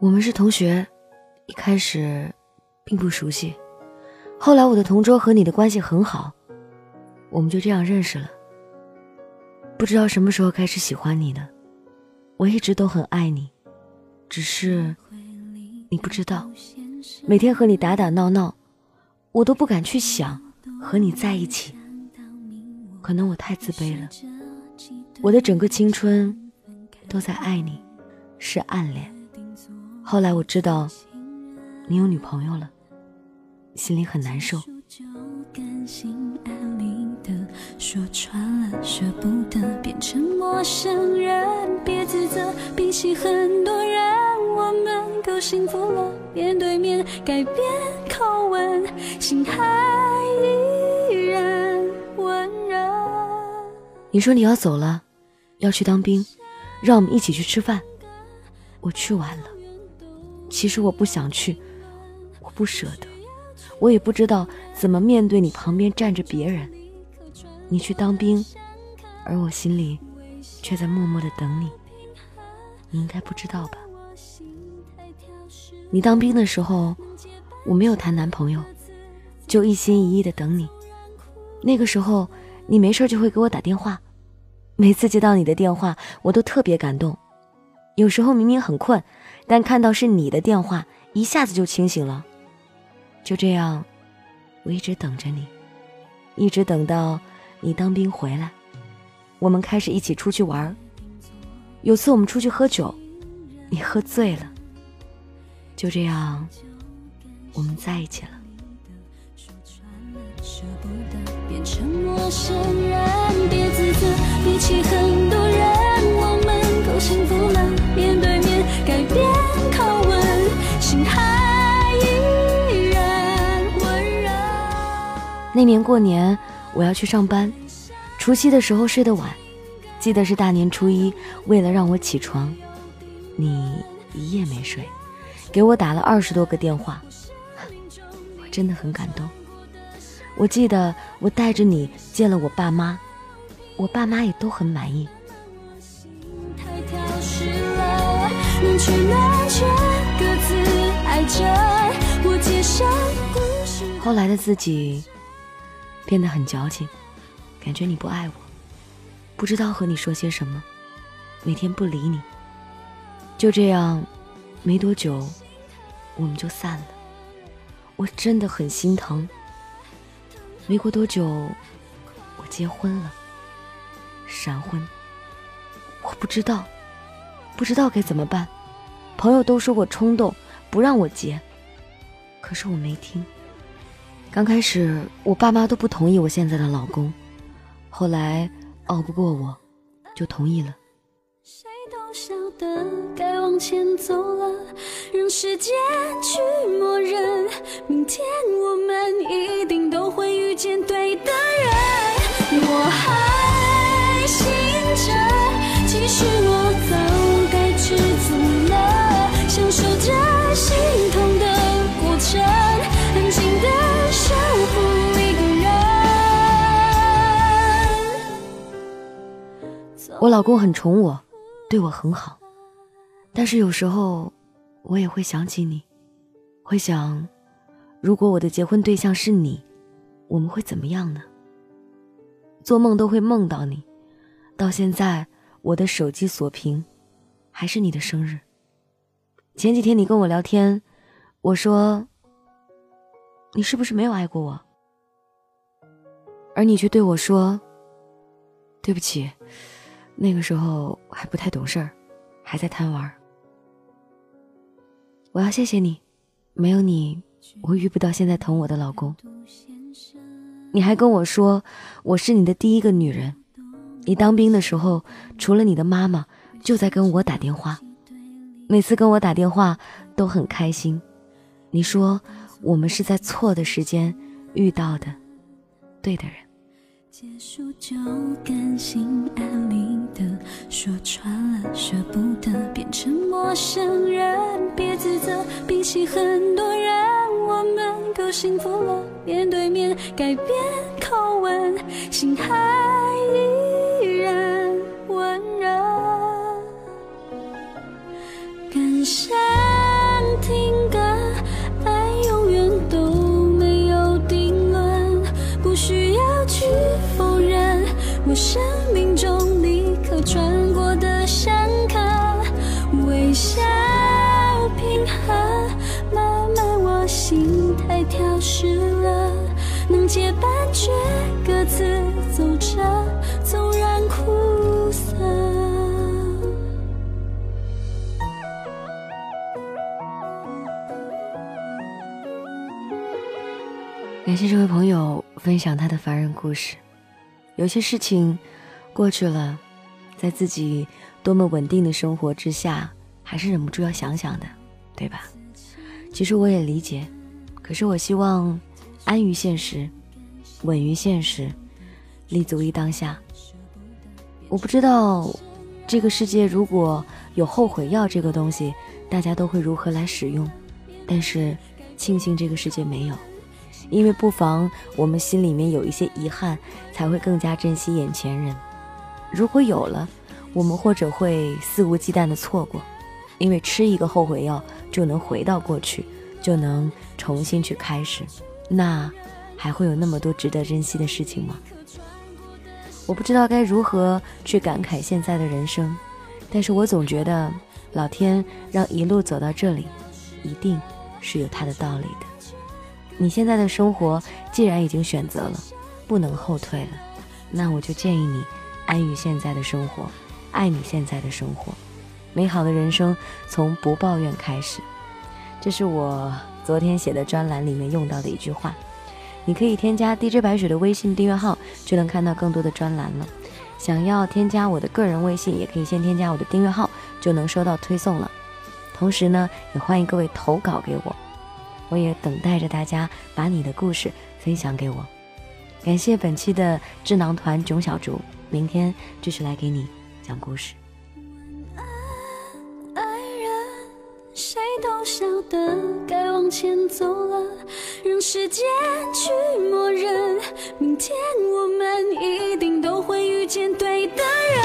我们是同学，一开始并不熟悉，后来我的同桌和你的关系很好，我们就这样认识了。不知道什么时候开始喜欢你的，我一直都很爱你，只是你不知道，每天和你打打闹闹，我都不敢去想和你在一起。可能我太自卑了，我的整个青春都在爱你，是暗恋。后来我知道，你有女朋友了，心里很难受。说穿了舍不得变成陌生人，别自责，比起很多人，我们够幸福了。面对面改变口吻，心还依然温热。你说你要走了，要去当兵，让我们一起去吃饭。我去晚了。其实我不想去，我不舍得，我也不知道怎么面对你旁边站着别人。你去当兵，而我心里却在默默的等你。你应该不知道吧？你当兵的时候，我没有谈男朋友，就一心一意的等你。那个时候，你没事就会给我打电话，每次接到你的电话，我都特别感动。有时候明明很困。但看到是你的电话，一下子就清醒了。就这样，我一直等着你，一直等到你当兵回来，我们开始一起出去玩。有次我们出去喝酒，你喝醉了。就这样，我们在一起了。舍不得变成陌生人，别自责，比起很多人，我们够幸福那年过年，我要去上班，除夕的时候睡得晚，记得是大年初一，为了让我起床，你一夜没睡，给我打了二十多个电话，我真的很感动。我记得我带着你见了我爸妈，我爸妈也都很满意。后来的自己。变得很矫情，感觉你不爱我，不知道和你说些什么，每天不理你。就这样，没多久，我们就散了。我真的很心疼。没过多久，我结婚了，闪婚。我不知道，不知道该怎么办。朋友都说我冲动，不让我结，可是我没听。刚开始，我爸妈都不同意我现在的老公，后来熬不过我，就同意了。谁都晓得该往前走了，让时间去默认，明天我们一定都会遇见对我老公很宠我，对我很好，但是有时候我也会想起你，会想，如果我的结婚对象是你，我们会怎么样呢？做梦都会梦到你，到现在我的手机锁屏，还是你的生日。前几天你跟我聊天，我说，你是不是没有爱过我？而你却对我说，对不起。那个时候还不太懂事儿，还在贪玩。我要谢谢你，没有你，我遇不到现在疼我的老公。你还跟我说我是你的第一个女人。你当兵的时候，除了你的妈妈，就在跟我打电话。每次跟我打电话都很开心。你说我们是在错的时间遇到的，对的人。结束就甘心安利的说穿了舍不得变成陌生人，别自责，比起很多人，我们够幸福了。面对面改变口吻，心还依然温热，感谢我生命中你可穿过的山河微笑平和慢慢我心态调试了能结伴却各自走着纵然苦涩感谢这位朋友分享他的凡人故事。有些事情过去了，在自己多么稳定的生活之下，还是忍不住要想想的，对吧？其实我也理解，可是我希望安于现实，稳于现实，立足于当下。我不知道这个世界如果有后悔药这个东西，大家都会如何来使用，但是庆幸这个世界没有。因为不妨我们心里面有一些遗憾，才会更加珍惜眼前人。如果有了，我们或者会肆无忌惮的错过，因为吃一个后悔药就能回到过去，就能重新去开始，那还会有那么多值得珍惜的事情吗？我不知道该如何去感慨现在的人生，但是我总觉得老天让一路走到这里，一定是有他的道理的。你现在的生活既然已经选择了，不能后退了，那我就建议你安于现在的生活，爱你现在的生活，美好的人生从不抱怨开始。这是我昨天写的专栏里面用到的一句话。你可以添加 DJ 白雪的微信订阅号，就能看到更多的专栏了。想要添加我的个人微信，也可以先添加我的订阅号，就能收到推送了。同时呢，也欢迎各位投稿给我。我也等待着大家把你的故事分享给我。感谢本期的智囊团囧小竹，明天继续来给你讲故事。晚安，爱人，谁都晓得该往前走了，让时间去默认，明天我们一定都会遇见对的人。